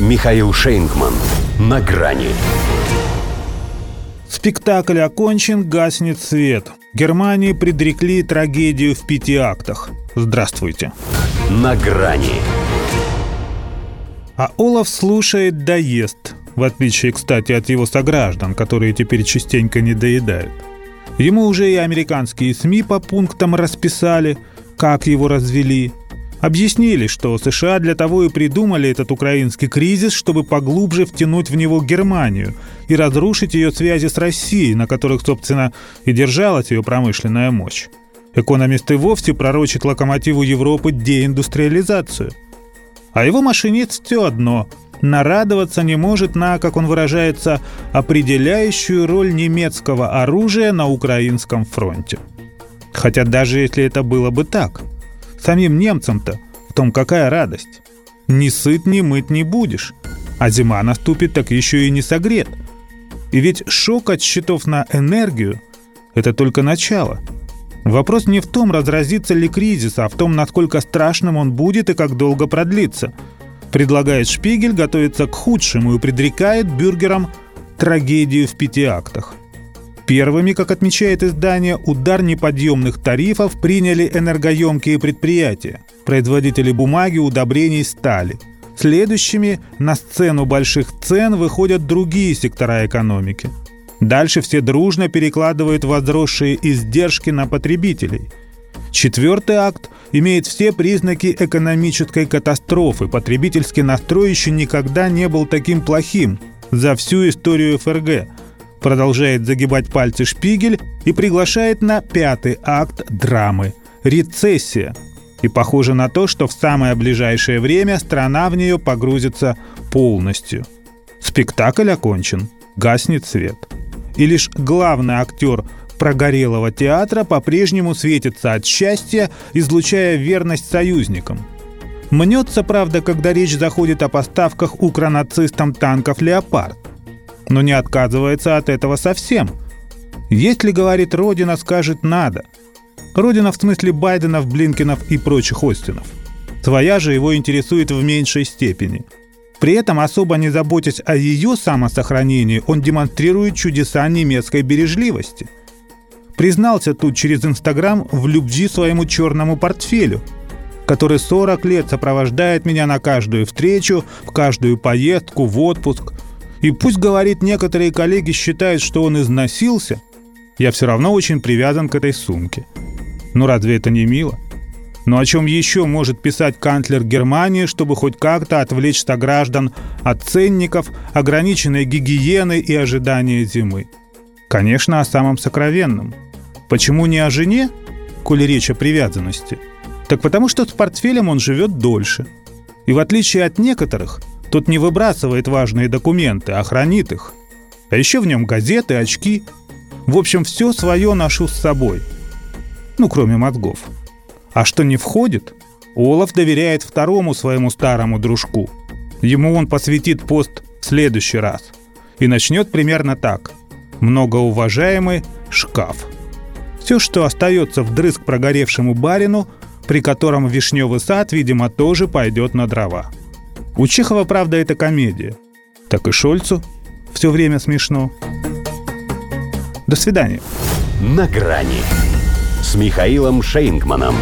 Михаил Шейнгман. На грани. Спектакль окончен, гаснет свет. Германии предрекли трагедию в пяти актах. Здравствуйте. На грани. А Олаф слушает да ест, в отличие, кстати, от его сограждан, которые теперь частенько не доедают. Ему уже и американские СМИ по пунктам расписали, как его развели. Объяснили, что США для того и придумали этот украинский кризис, чтобы поглубже втянуть в него Германию и разрушить ее связи с Россией, на которых, собственно, и держалась ее промышленная мощь. Экономист и вовсе пророчит локомотиву Европы деиндустриализацию. А его машинист все одно – нарадоваться не может на, как он выражается, определяющую роль немецкого оружия на украинском фронте. Хотя даже если это было бы так, самим немцам-то в том какая радость. Ни сыт, ни мыть не будешь, а зима наступит так еще и не согрет. И ведь шок от счетов на энергию – это только начало. Вопрос не в том, разразится ли кризис, а в том, насколько страшным он будет и как долго продлится – Предлагает Шпигель готовиться к худшему и предрекает бюргерам трагедию в пяти актах. Первыми, как отмечает издание, удар неподъемных тарифов приняли энергоемкие предприятия, производители бумаги, удобрений, стали. Следующими на сцену больших цен выходят другие сектора экономики. Дальше все дружно перекладывают возросшие издержки на потребителей – Четвертый акт имеет все признаки экономической катастрофы. Потребительский настрой еще никогда не был таким плохим за всю историю ФРГ. Продолжает загибать пальцы Шпигель и приглашает на пятый акт драмы – рецессия. И похоже на то, что в самое ближайшее время страна в нее погрузится полностью. Спектакль окончен, гаснет свет. И лишь главный актер прогорелого театра по-прежнему светится от счастья, излучая верность союзникам. Мнется, правда, когда речь заходит о поставках укронацистам танков «Леопард». Но не отказывается от этого совсем. Если, говорит Родина, скажет «надо». Родина в смысле Байденов, Блинкинов и прочих Остинов. Своя же его интересует в меньшей степени. При этом, особо не заботясь о ее самосохранении, он демонстрирует чудеса немецкой бережливости – признался тут через Инстаграм в любви своему черному портфелю, который 40 лет сопровождает меня на каждую встречу, в каждую поездку, в отпуск. И пусть, говорит, некоторые коллеги считают, что он износился, я все равно очень привязан к этой сумке. Ну разве это не мило? Но о чем еще может писать канцлер Германии, чтобы хоть как-то отвлечь сограждан от ценников, ограниченной гигиены и ожидания зимы? Конечно, о самом сокровенном – Почему не о жене, коли речь о привязанности? Так потому что с портфелем он живет дольше. И в отличие от некоторых, тот не выбрасывает важные документы, а хранит их. А еще в нем газеты, очки. В общем, все свое ношу с собой. Ну, кроме мозгов. А что не входит, Олаф доверяет второму своему старому дружку. Ему он посвятит пост в следующий раз. И начнет примерно так. Многоуважаемый шкаф – все, что остается вдрызг прогоревшему барину, при котором вишневый сад, видимо, тоже пойдет на дрова. У Чехова, правда, это комедия. Так и Шольцу все время смешно. До свидания. На грани с Михаилом Шейнгманом.